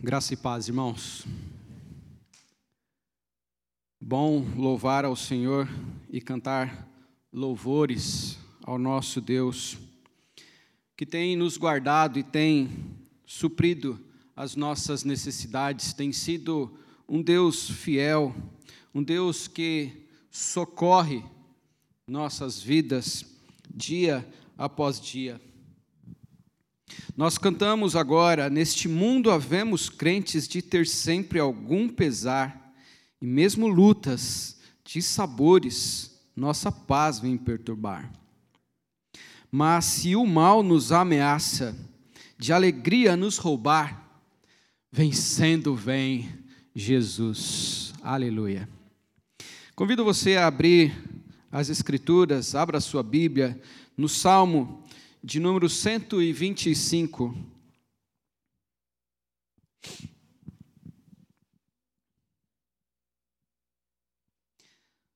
Graça e paz, irmãos. Bom louvar ao Senhor e cantar louvores ao nosso Deus, que tem nos guardado e tem suprido as nossas necessidades, tem sido um Deus fiel, um Deus que socorre nossas vidas dia após dia. Nós cantamos agora: Neste mundo havemos crentes de ter sempre algum pesar, e mesmo lutas de sabores, nossa paz vem perturbar. Mas se o mal nos ameaça, de alegria nos roubar, vencendo vem Jesus. Aleluia. Convido você a abrir as Escrituras, abra sua Bíblia, no Salmo de número 125.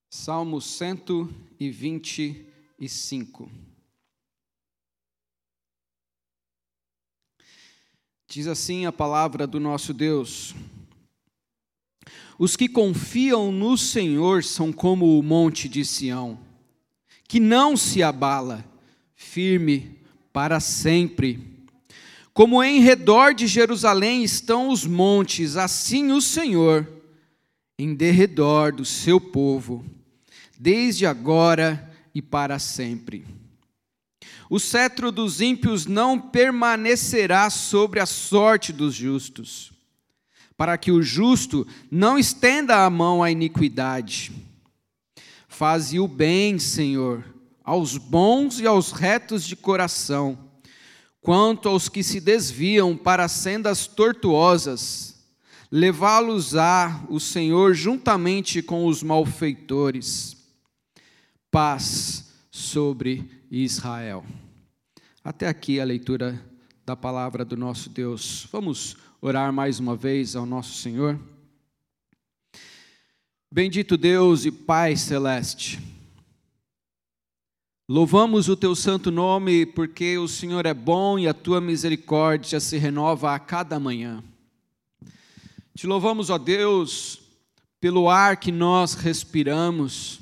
Salmo 125. Diz assim a palavra do nosso Deus: Os que confiam no Senhor são como o monte de Sião, que não se abala, firme para sempre. Como em redor de Jerusalém estão os montes, assim o Senhor em derredor do seu povo, desde agora e para sempre. O cetro dos ímpios não permanecerá sobre a sorte dos justos, para que o justo não estenda a mão à iniquidade. Faze o bem, Senhor, aos bons e aos retos de coração, quanto aos que se desviam para sendas tortuosas, levá-los-á o Senhor juntamente com os malfeitores. Paz sobre Israel. Até aqui a leitura da palavra do nosso Deus. Vamos orar mais uma vez ao nosso Senhor. Bendito Deus e Pai celeste, Louvamos o teu santo nome porque o Senhor é bom e a tua misericórdia se renova a cada manhã. Te louvamos, ó Deus, pelo ar que nós respiramos.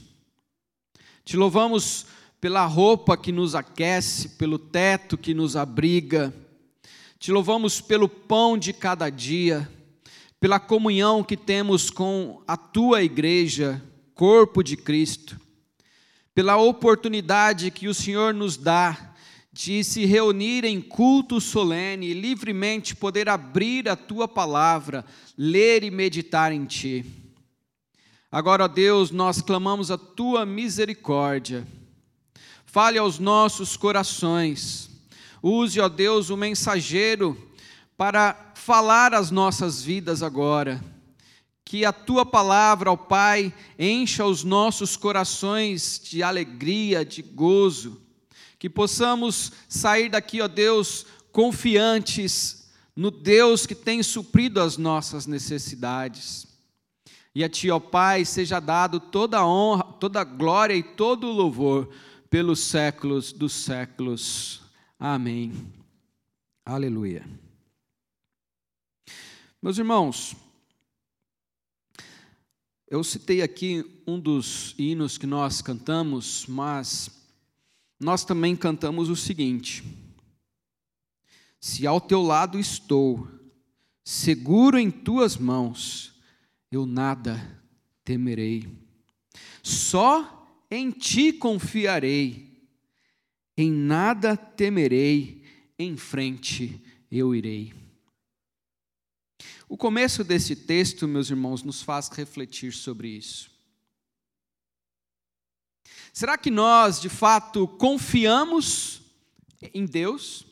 Te louvamos pela roupa que nos aquece, pelo teto que nos abriga. Te louvamos pelo pão de cada dia, pela comunhão que temos com a tua igreja, corpo de Cristo pela oportunidade que o Senhor nos dá de se reunir em culto solene e livremente poder abrir a tua palavra, ler e meditar em ti. Agora, ó Deus, nós clamamos a tua misericórdia. Fale aos nossos corações. Use, ó Deus, o mensageiro para falar às nossas vidas agora que a tua palavra, ó Pai, encha os nossos corações de alegria, de gozo, que possamos sair daqui, ó Deus, confiantes no Deus que tem suprido as nossas necessidades. E a Ti, ó Pai, seja dado toda a honra, toda a glória e todo o louvor pelos séculos dos séculos. Amém. Aleluia. Meus irmãos, eu citei aqui um dos hinos que nós cantamos, mas nós também cantamos o seguinte: Se ao teu lado estou, seguro em tuas mãos, eu nada temerei. Só em ti confiarei, em nada temerei, em frente eu irei. O começo desse texto, meus irmãos, nos faz refletir sobre isso. Será que nós, de fato, confiamos em Deus?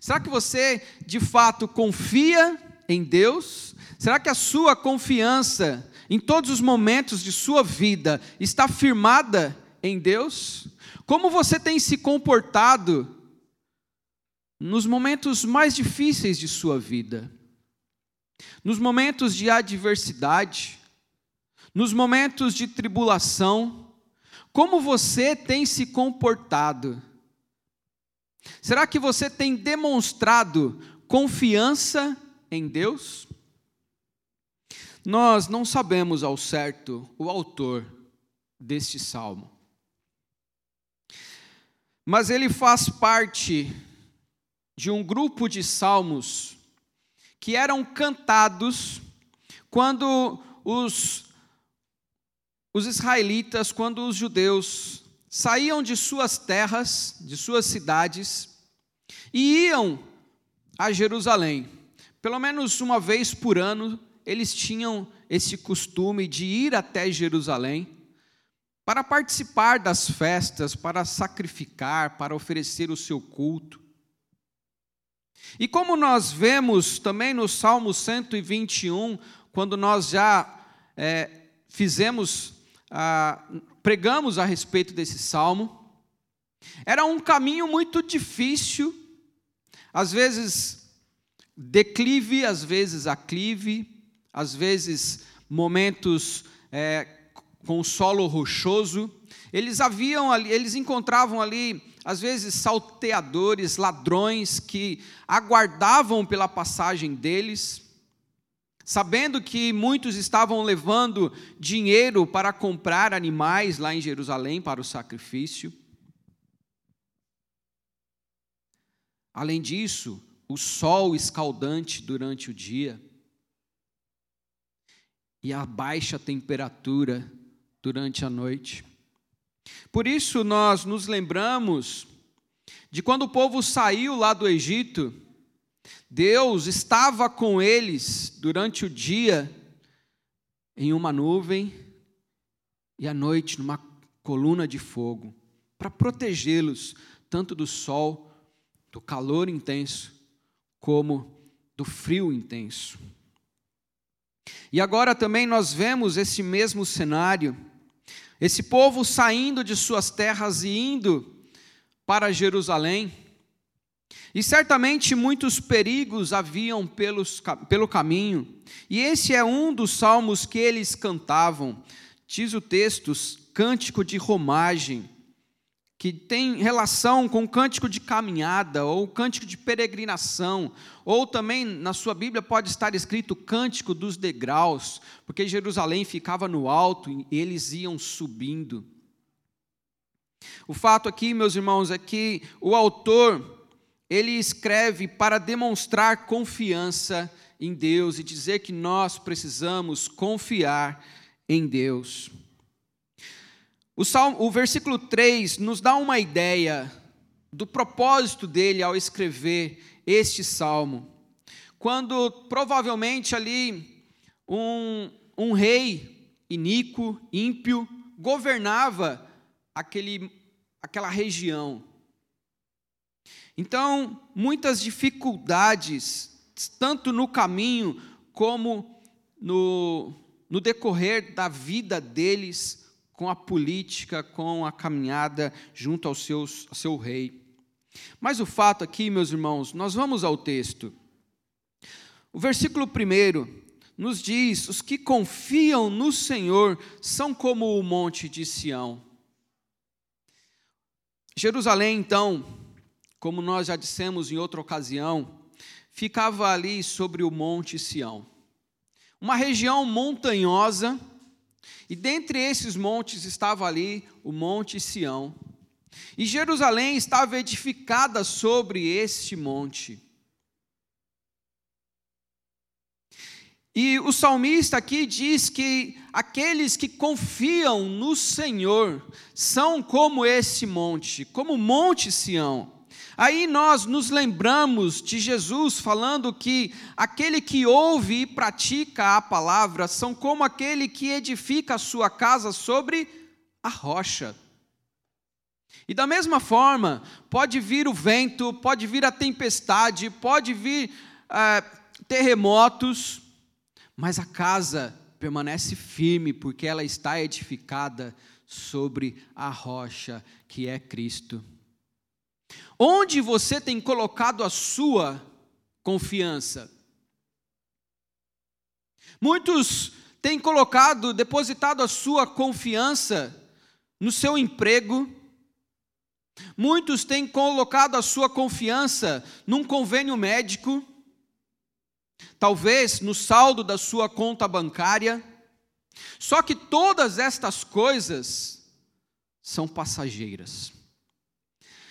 Será que você, de fato, confia em Deus? Será que a sua confiança, em todos os momentos de sua vida, está firmada em Deus? Como você tem se comportado nos momentos mais difíceis de sua vida? Nos momentos de adversidade, nos momentos de tribulação, como você tem se comportado? Será que você tem demonstrado confiança em Deus? Nós não sabemos ao certo o autor deste salmo, mas ele faz parte de um grupo de salmos que eram cantados quando os, os israelitas, quando os judeus saíam de suas terras, de suas cidades, e iam a Jerusalém. Pelo menos uma vez por ano, eles tinham esse costume de ir até Jerusalém para participar das festas, para sacrificar, para oferecer o seu culto. E como nós vemos também no Salmo 121, quando nós já é, fizemos, ah, pregamos a respeito desse salmo, era um caminho muito difícil, às vezes declive, às vezes aclive, às vezes momentos é, com solo rochoso. Eles haviam ali, eles encontravam ali, às vezes, salteadores, ladrões que aguardavam pela passagem deles, sabendo que muitos estavam levando dinheiro para comprar animais lá em Jerusalém para o sacrifício. Além disso, o sol escaldante durante o dia e a baixa temperatura durante a noite. Por isso nós nos lembramos de quando o povo saiu lá do Egito, Deus estava com eles durante o dia em uma nuvem e à noite numa coluna de fogo, para protegê-los tanto do sol, do calor intenso, como do frio intenso. E agora também nós vemos esse mesmo cenário, esse povo saindo de suas terras e indo para Jerusalém. E certamente muitos perigos haviam pelos, pelo caminho, e esse é um dos salmos que eles cantavam. Diz o texto, cântico de romagem que tem relação com o cântico de caminhada, ou cântico de peregrinação, ou também na sua Bíblia pode estar escrito cântico dos degraus, porque Jerusalém ficava no alto e eles iam subindo. O fato aqui, meus irmãos, é que o autor, ele escreve para demonstrar confiança em Deus e dizer que nós precisamos confiar em Deus. O, salmo, o versículo 3 nos dá uma ideia do propósito dele ao escrever este salmo. Quando provavelmente ali um, um rei iníquo, ímpio, governava aquele, aquela região. Então, muitas dificuldades, tanto no caminho como no, no decorrer da vida deles, com a política, com a caminhada junto ao, seus, seu rei. Mas o fato aqui, meus irmãos, nós vamos ao texto. O versículo 1 nos diz: os que confiam no Senhor são como o monte de Sião. Jerusalém, então, como nós já dissemos em outra ocasião, ficava ali sobre o monte Sião. Uma região montanhosa, e dentre esses montes estava ali o Monte Sião. E Jerusalém estava edificada sobre este monte. E o salmista aqui diz que aqueles que confiam no Senhor são como esse monte, como o Monte Sião. Aí nós nos lembramos de Jesus falando que aquele que ouve e pratica a palavra são como aquele que edifica a sua casa sobre a rocha. E da mesma forma, pode vir o vento, pode vir a tempestade, pode vir é, terremotos, mas a casa permanece firme porque ela está edificada sobre a rocha que é Cristo. Onde você tem colocado a sua confiança? Muitos têm colocado, depositado a sua confiança no seu emprego, muitos têm colocado a sua confiança num convênio médico, talvez no saldo da sua conta bancária. Só que todas estas coisas são passageiras.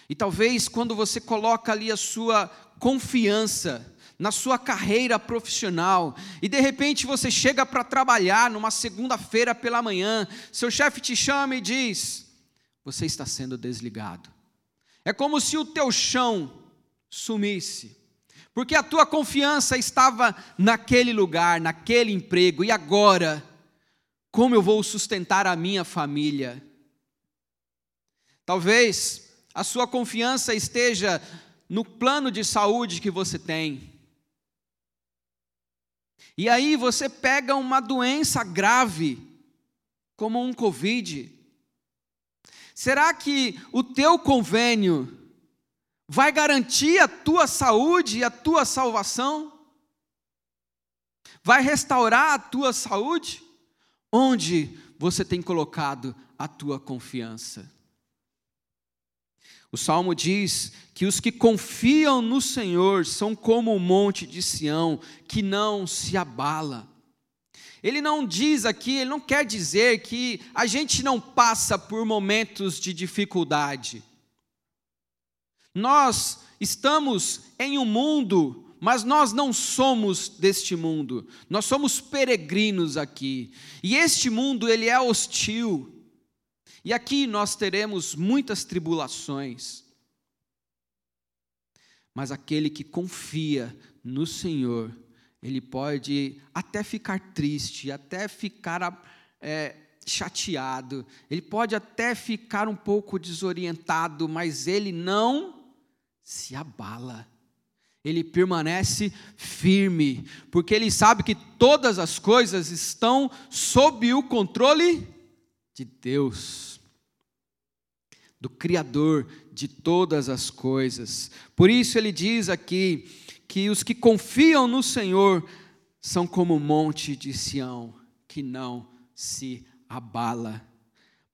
E talvez quando você coloca ali a sua confiança na sua carreira profissional, e de repente você chega para trabalhar numa segunda-feira pela manhã, seu chefe te chama e diz: Você está sendo desligado. É como se o teu chão sumisse, porque a tua confiança estava naquele lugar, naquele emprego, e agora, como eu vou sustentar a minha família? Talvez a sua confiança esteja no plano de saúde que você tem. E aí você pega uma doença grave, como um Covid. Será que o teu convênio vai garantir a tua saúde e a tua salvação? Vai restaurar a tua saúde? Onde você tem colocado a tua confiança? O salmo diz que os que confiam no Senhor são como o monte de Sião, que não se abala. Ele não diz aqui, ele não quer dizer que a gente não passa por momentos de dificuldade. Nós estamos em um mundo, mas nós não somos deste mundo. Nós somos peregrinos aqui. E este mundo ele é hostil. E aqui nós teremos muitas tribulações. Mas aquele que confia no Senhor, ele pode até ficar triste, até ficar é, chateado, ele pode até ficar um pouco desorientado, mas ele não se abala. Ele permanece firme, porque ele sabe que todas as coisas estão sob o controle de Deus do Criador de todas as coisas. Por isso ele diz aqui que os que confiam no Senhor são como o monte de Sião, que não se abala,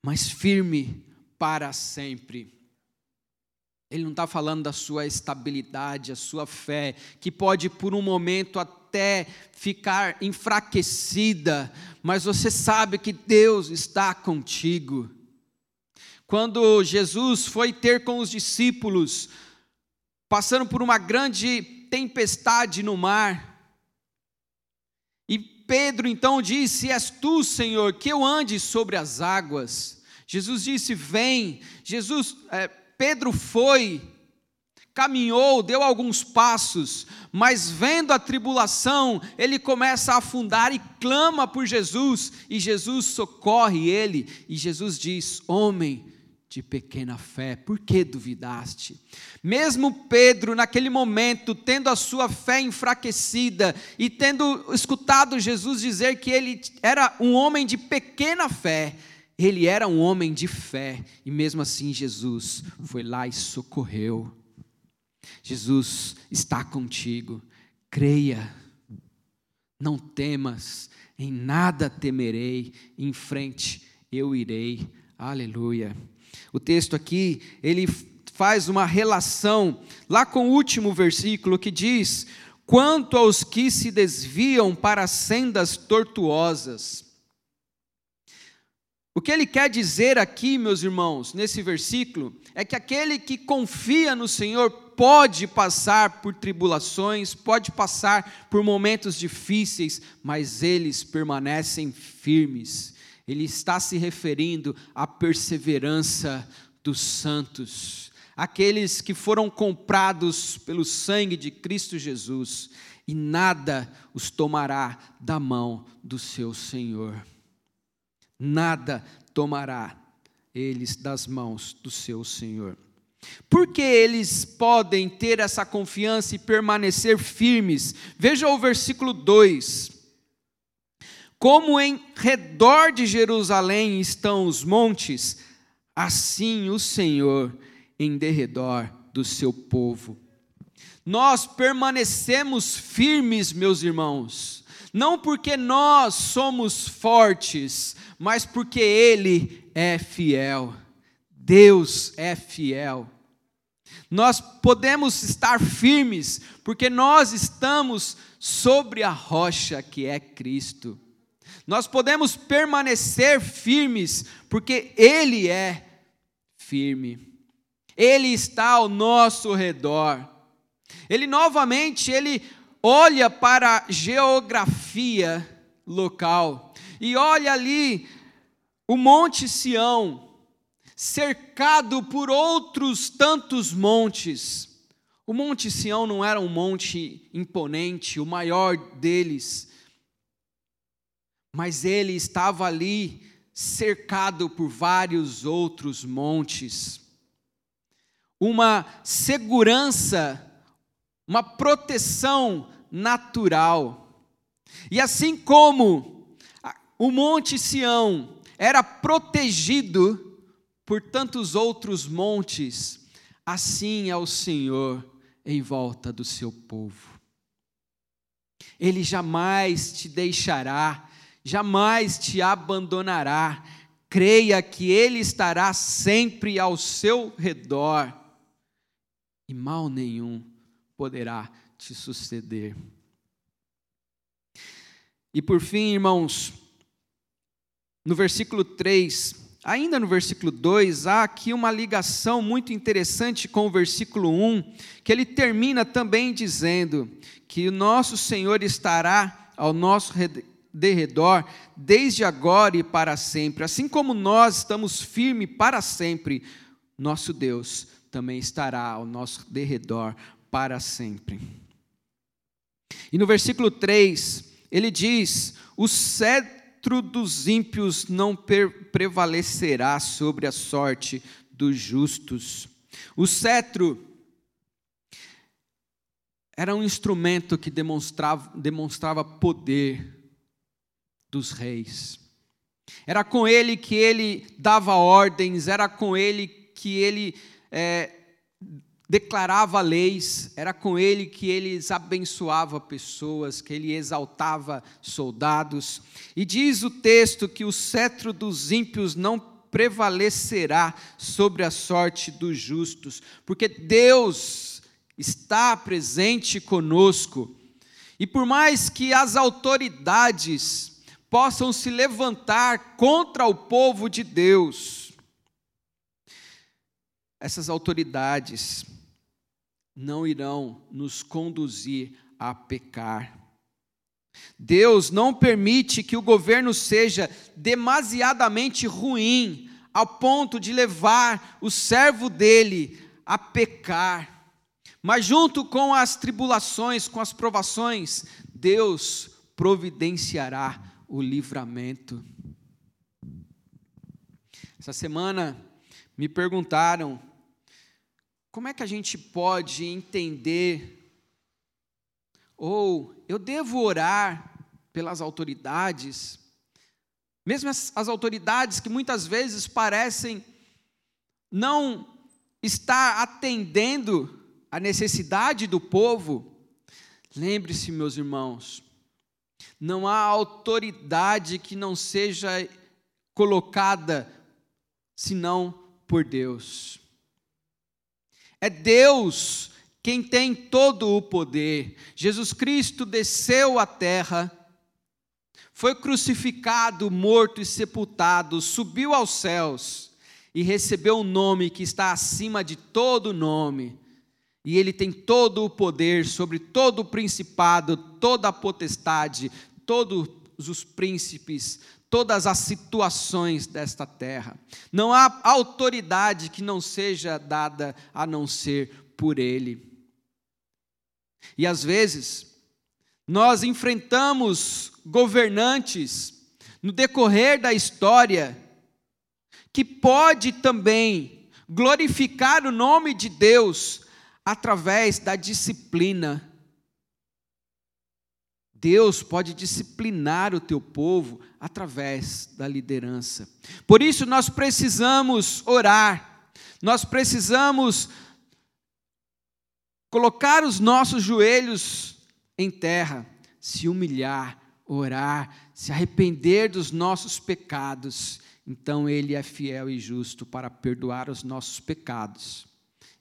mas firme para sempre. Ele não está falando da sua estabilidade, a sua fé, que pode por um momento até ficar enfraquecida, mas você sabe que Deus está contigo. Quando Jesus foi ter com os discípulos, passando por uma grande tempestade no mar, e Pedro então disse: És tu, Senhor, que eu ande sobre as águas. Jesus disse: Vem. Jesus, é, Pedro foi, caminhou, deu alguns passos, mas vendo a tribulação, ele começa a afundar e clama por Jesus, e Jesus socorre ele, e Jesus diz: Homem de pequena fé, por que duvidaste? Mesmo Pedro, naquele momento, tendo a sua fé enfraquecida e tendo escutado Jesus dizer que ele era um homem de pequena fé, ele era um homem de fé, e mesmo assim Jesus foi lá e socorreu. Jesus está contigo, creia, não temas, em nada temerei, em frente eu irei, aleluia. O texto aqui, ele faz uma relação lá com o último versículo que diz: quanto aos que se desviam para sendas tortuosas. O que ele quer dizer aqui, meus irmãos, nesse versículo, é que aquele que confia no Senhor pode passar por tribulações, pode passar por momentos difíceis, mas eles permanecem firmes ele está se referindo à perseverança dos santos, aqueles que foram comprados pelo sangue de Cristo Jesus, e nada os tomará da mão do seu Senhor. Nada tomará eles das mãos do seu Senhor. Porque eles podem ter essa confiança e permanecer firmes? Veja o versículo 2 como em redor de Jerusalém estão os montes, assim o Senhor em derredor do seu povo. Nós permanecemos firmes, meus irmãos, não porque nós somos fortes, mas porque Ele é fiel. Deus é fiel. Nós podemos estar firmes, porque nós estamos sobre a rocha que é Cristo. Nós podemos permanecer firmes, porque Ele é firme. Ele está ao nosso redor. Ele novamente, ele olha para a geografia local e olha ali o Monte Sião, cercado por outros tantos montes. O Monte Sião não era um monte imponente, o maior deles, mas ele estava ali cercado por vários outros montes. Uma segurança, uma proteção natural. E assim como o Monte Sião era protegido por tantos outros montes, assim é o Senhor em volta do seu povo. Ele jamais te deixará, jamais te abandonará. Creia que Ele estará sempre ao seu redor e mal nenhum poderá te suceder. E por fim, irmãos, no versículo 3, Ainda no versículo 2, há aqui uma ligação muito interessante com o versículo 1, que ele termina também dizendo que o nosso Senhor estará ao nosso derredor desde agora e para sempre. Assim como nós estamos firmes para sempre, nosso Deus também estará ao nosso derredor para sempre. E no versículo 3, ele diz: O cetro dos ímpios não prevalecerá sobre a sorte dos justos. O cetro era um instrumento que demonstrava, demonstrava poder dos reis. Era com ele que ele dava ordens, era com ele que ele é, declarava leis, era com ele que ele abençoava pessoas, que ele exaltava soldados. E diz o texto que o cetro dos ímpios não prevalecerá sobre a sorte dos justos, porque Deus está presente conosco. E por mais que as autoridades possam se levantar contra o povo de Deus, essas autoridades não irão nos conduzir a pecar. Deus não permite que o governo seja demasiadamente ruim ao ponto de levar o servo dele a pecar. Mas junto com as tribulações, com as provações, Deus providenciará o livramento. Essa semana me perguntaram como é que a gente pode entender, ou eu devo orar pelas autoridades, mesmo as, as autoridades que muitas vezes parecem não estar atendendo a necessidade do povo, lembre-se, meus irmãos, não há autoridade que não seja colocada senão por Deus. É Deus quem tem todo o poder. Jesus Cristo desceu à terra, foi crucificado, morto e sepultado, subiu aos céus e recebeu um nome que está acima de todo nome. E ele tem todo o poder sobre todo o principado, toda a potestade, todos os príncipes, todas as situações desta terra. Não há autoridade que não seja dada a não ser por Ele. E às vezes, nós enfrentamos governantes no decorrer da história que pode também glorificar o nome de Deus através da disciplina Deus pode disciplinar o teu povo através da liderança. Por isso nós precisamos orar, nós precisamos colocar os nossos joelhos em terra, se humilhar, orar, se arrepender dos nossos pecados. Então Ele é fiel e justo para perdoar os nossos pecados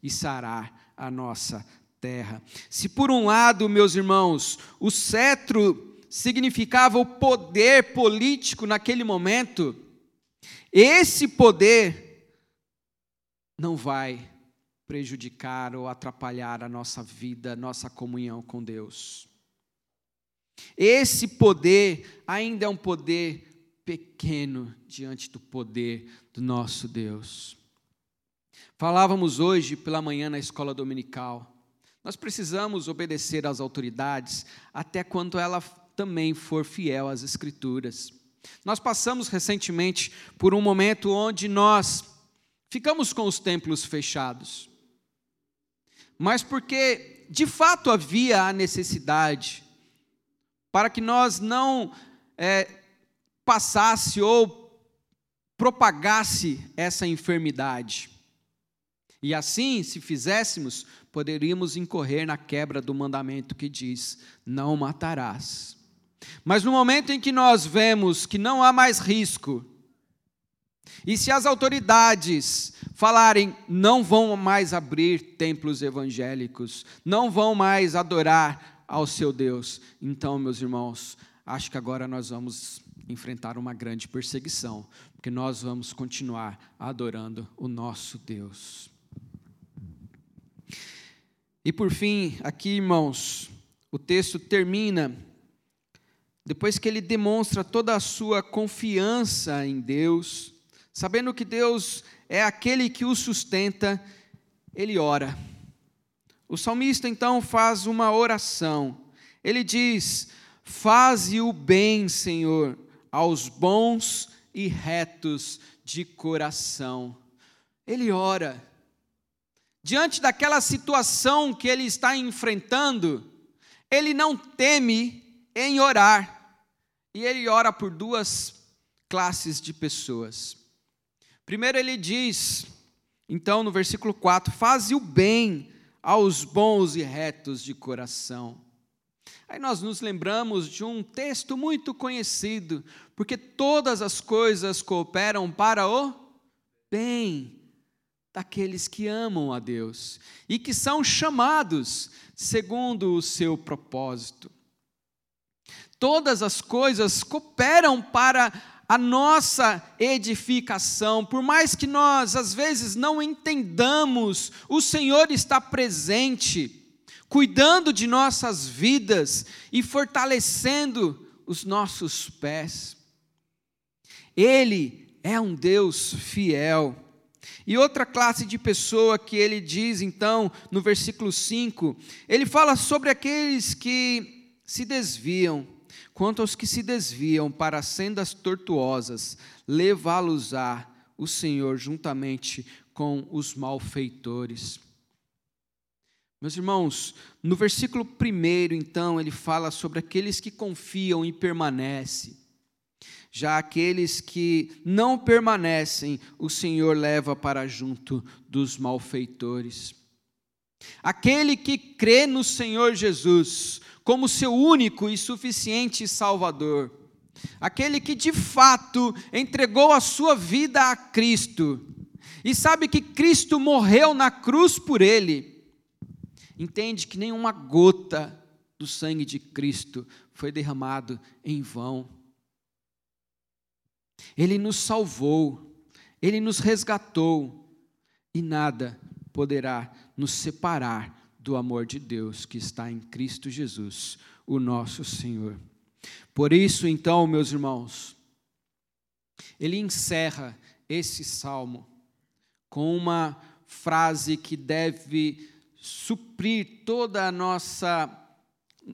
e sarar a nossa terra. Se por um lado, meus irmãos, o cetro significava o poder político naquele momento, esse poder não vai prejudicar ou atrapalhar a nossa vida, nossa comunhão com Deus. Esse poder ainda é um poder pequeno diante do poder do nosso Deus. Falávamos hoje pela manhã na escola dominical. Nós precisamos obedecer às autoridades até quando ela também for fiel às Escrituras. Nós passamos recentemente por um momento onde nós ficamos com os templos fechados mas porque de fato havia a necessidade para que nós não é, passasse ou propagasse essa enfermidade. E assim, se fizéssemos, poderíamos incorrer na quebra do mandamento que diz: não matarás. Mas no momento em que nós vemos que não há mais risco, e se as autoridades falarem, não vão mais abrir templos evangélicos, não vão mais adorar ao seu Deus, então, meus irmãos, acho que agora nós vamos enfrentar uma grande perseguição, porque nós vamos continuar adorando o nosso Deus. E por fim, aqui, irmãos, o texto termina depois que ele demonstra toda a sua confiança em Deus, sabendo que Deus é aquele que o sustenta, ele ora. O salmista então faz uma oração. Ele diz: Faze o bem, Senhor, aos bons e retos de coração. Ele ora. Diante daquela situação que ele está enfrentando, ele não teme em orar. E ele ora por duas classes de pessoas. Primeiro ele diz, então no versículo 4: Faze o bem aos bons e retos de coração. Aí nós nos lembramos de um texto muito conhecido, porque todas as coisas cooperam para o bem daqueles que amam a Deus e que são chamados segundo o seu propósito. Todas as coisas cooperam para a nossa edificação, por mais que nós às vezes não entendamos, o Senhor está presente, cuidando de nossas vidas e fortalecendo os nossos pés. Ele é um Deus fiel. E outra classe de pessoa que ele diz, então, no versículo 5, ele fala sobre aqueles que se desviam Quanto aos que se desviam para sendas tortuosas, levá-los-á o Senhor juntamente com os malfeitores. Meus irmãos, no versículo 1, então, ele fala sobre aqueles que confiam e permanecem. Já aqueles que não permanecem, o Senhor leva para junto dos malfeitores. Aquele que crê no Senhor Jesus, como seu único e suficiente Salvador. Aquele que de fato entregou a sua vida a Cristo e sabe que Cristo morreu na cruz por ele, entende que nenhuma gota do sangue de Cristo foi derramado em vão. Ele nos salvou, ele nos resgatou e nada poderá nos separar do amor de Deus que está em Cristo Jesus, o nosso Senhor. Por isso, então, meus irmãos, ele encerra esse salmo com uma frase que deve suprir toda a nossa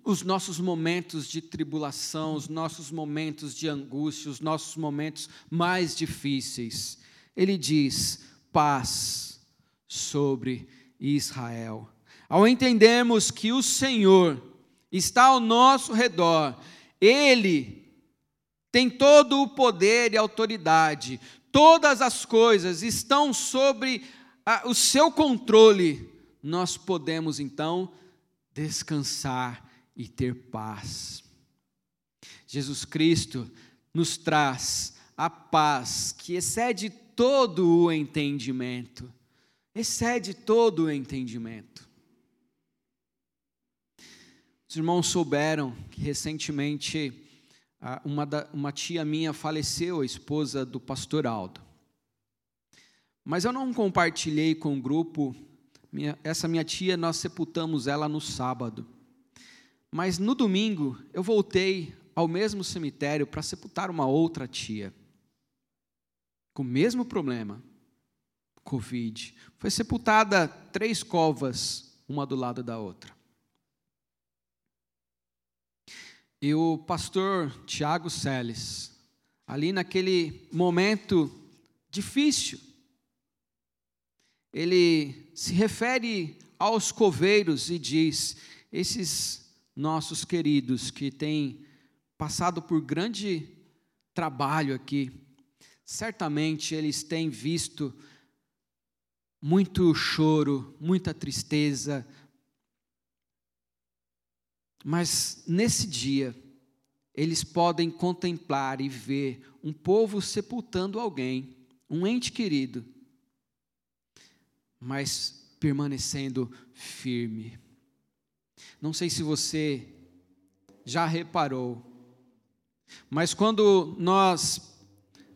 os nossos momentos de tribulação, os nossos momentos de angústia, os nossos momentos mais difíceis. Ele diz: paz sobre Israel. Ao entendermos que o Senhor está ao nosso redor, Ele tem todo o poder e autoridade, todas as coisas estão sobre a, o seu controle, nós podemos então descansar e ter paz. Jesus Cristo nos traz a paz que excede todo o entendimento. excede todo o entendimento. Os irmãos souberam que recentemente uma, da, uma tia minha faleceu, a esposa do pastor Aldo. Mas eu não compartilhei com o grupo, minha, essa minha tia, nós sepultamos ela no sábado. Mas no domingo eu voltei ao mesmo cemitério para sepultar uma outra tia, com o mesmo problema, Covid. Foi sepultada três covas, uma do lado da outra. E o pastor Tiago Seles, ali naquele momento difícil, ele se refere aos coveiros e diz: esses nossos queridos que têm passado por grande trabalho aqui, certamente eles têm visto muito choro, muita tristeza, mas nesse dia, eles podem contemplar e ver um povo sepultando alguém, um ente querido, mas permanecendo firme. Não sei se você já reparou, mas quando nós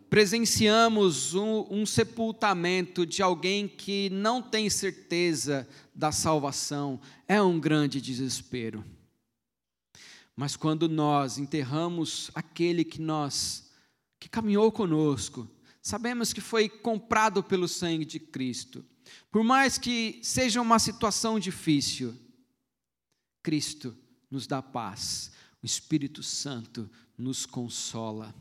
presenciamos um, um, sepultamento de alguém que não tem certeza da salvação, é um grande desespero. Mas quando nós enterramos aquele que nós que caminhou conosco, sabemos que foi comprado pelo sangue de Cristo. Por mais que seja uma situação difícil, Cristo nos dá paz, o Espírito Santo nos consola.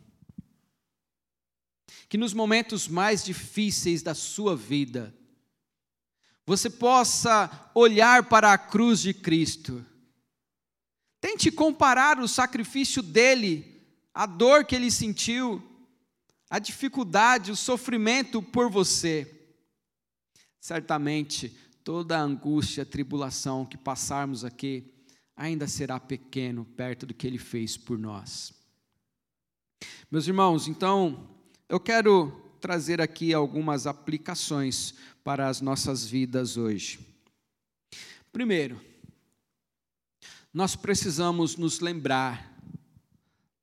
Que nos momentos mais difíceis da sua vida, você possa olhar para a cruz de Cristo. Tente comparar o sacrifício dele, a dor que ele sentiu, a dificuldade, o sofrimento por você. Certamente, toda a angústia, a tribulação que passarmos aqui, ainda será pequeno perto do que ele fez por nós. Meus irmãos, então, eu quero trazer aqui algumas aplicações para as nossas vidas hoje. Primeiro, nós precisamos nos lembrar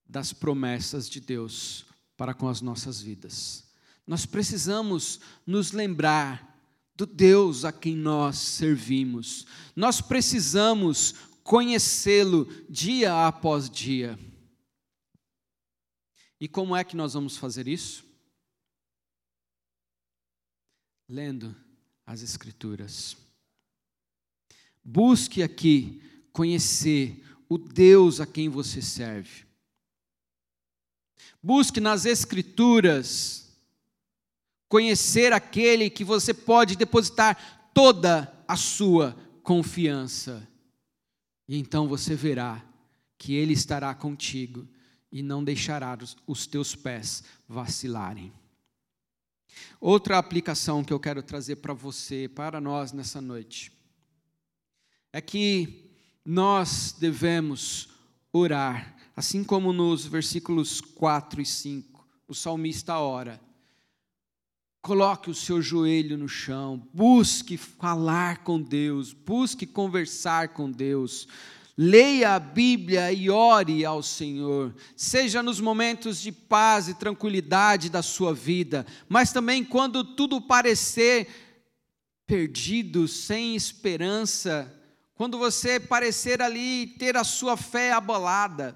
das promessas de Deus para com as nossas vidas. Nós precisamos nos lembrar do Deus a quem nós servimos. Nós precisamos conhecê-lo dia após dia. E como é que nós vamos fazer isso? Lendo as Escrituras. Busque aqui conhecer o Deus a quem você serve. Busque nas Escrituras conhecer aquele que você pode depositar toda a sua confiança. E então você verá que Ele estará contigo e não deixará os teus pés vacilarem. Outra aplicação que eu quero trazer para você, para nós nessa noite, é que nós devemos orar, assim como nos versículos 4 e 5, o salmista ora Coloque o seu joelho no chão, busque falar com Deus, busque conversar com Deus. Leia a Bíblia e ore ao Senhor, seja nos momentos de paz e tranquilidade da sua vida, mas também quando tudo parecer perdido, sem esperança, quando você parecer ali ter a sua fé abalada,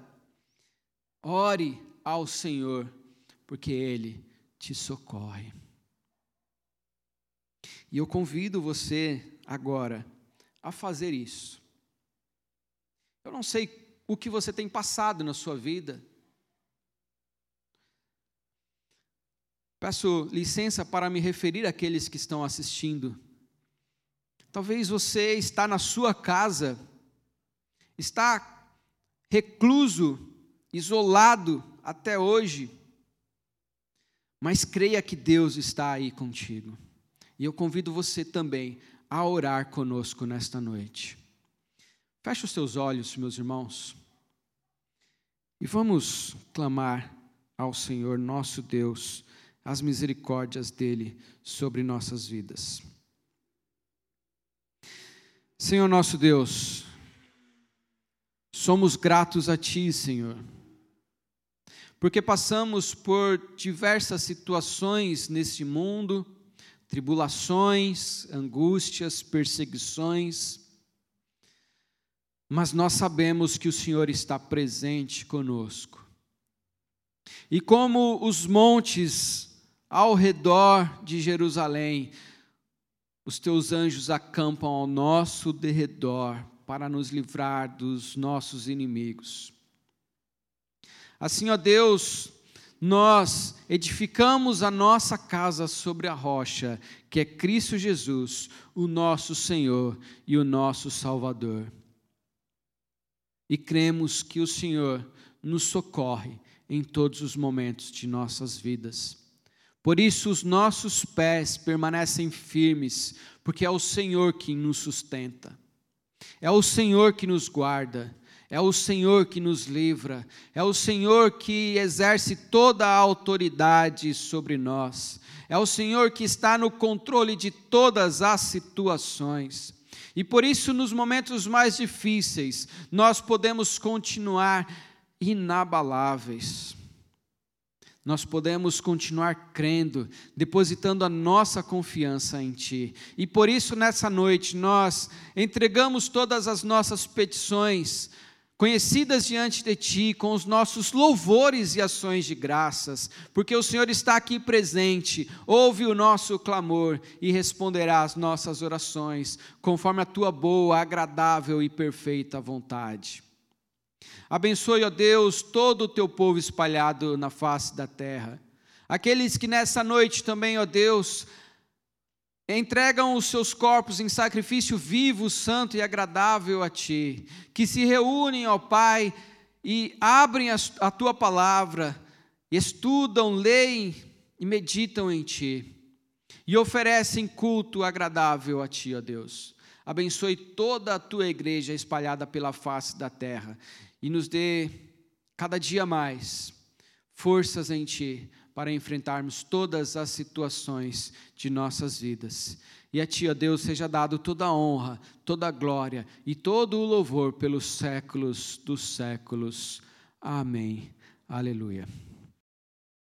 ore ao Senhor, porque Ele te socorre. E eu convido você agora a fazer isso. Eu não sei o que você tem passado na sua vida. Peço licença para me referir àqueles que estão assistindo. Talvez você está na sua casa, está recluso, isolado até hoje, mas creia que Deus está aí contigo. E eu convido você também a orar conosco nesta noite. Feche os seus olhos, meus irmãos, e vamos clamar ao Senhor nosso Deus as misericórdias dele sobre nossas vidas. Senhor nosso Deus, somos gratos a Ti, Senhor, porque passamos por diversas situações nesse mundo, tribulações, angústias, perseguições, mas nós sabemos que o Senhor está presente conosco. E como os montes ao redor de Jerusalém os teus anjos acampam ao nosso derredor para nos livrar dos nossos inimigos. Assim, ó Deus, nós edificamos a nossa casa sobre a rocha, que é Cristo Jesus, o nosso Senhor e o nosso Salvador. E cremos que o Senhor nos socorre em todos os momentos de nossas vidas. Por isso os nossos pés permanecem firmes, porque é o Senhor que nos sustenta. É o Senhor que nos guarda, é o Senhor que nos livra, é o Senhor que exerce toda a autoridade sobre nós. É o Senhor que está no controle de todas as situações. E por isso, nos momentos mais difíceis, nós podemos continuar inabaláveis nós podemos continuar crendo, depositando a nossa confiança em Ti. E por isso, nessa noite, nós entregamos todas as nossas petições, conhecidas diante de Ti, com os nossos louvores e ações de graças, porque o Senhor está aqui presente, ouve o nosso clamor e responderá às nossas orações, conforme a Tua boa, agradável e perfeita vontade. Abençoe, ó Deus, todo o teu povo espalhado na face da terra. Aqueles que nessa noite também, ó Deus, entregam os seus corpos em sacrifício vivo, santo e agradável a Ti, que se reúnem, ó Pai, e abrem a Tua palavra, estudam, leem e meditam em Ti, e oferecem culto agradável a Ti, ó Deus. Abençoe toda a Tua igreja espalhada pela face da terra e nos dê cada dia mais forças em Ti para enfrentarmos todas as situações de nossas vidas. E a Ti, ó Deus, seja dado toda a honra, toda a glória e todo o louvor pelos séculos dos séculos. Amém. Aleluia.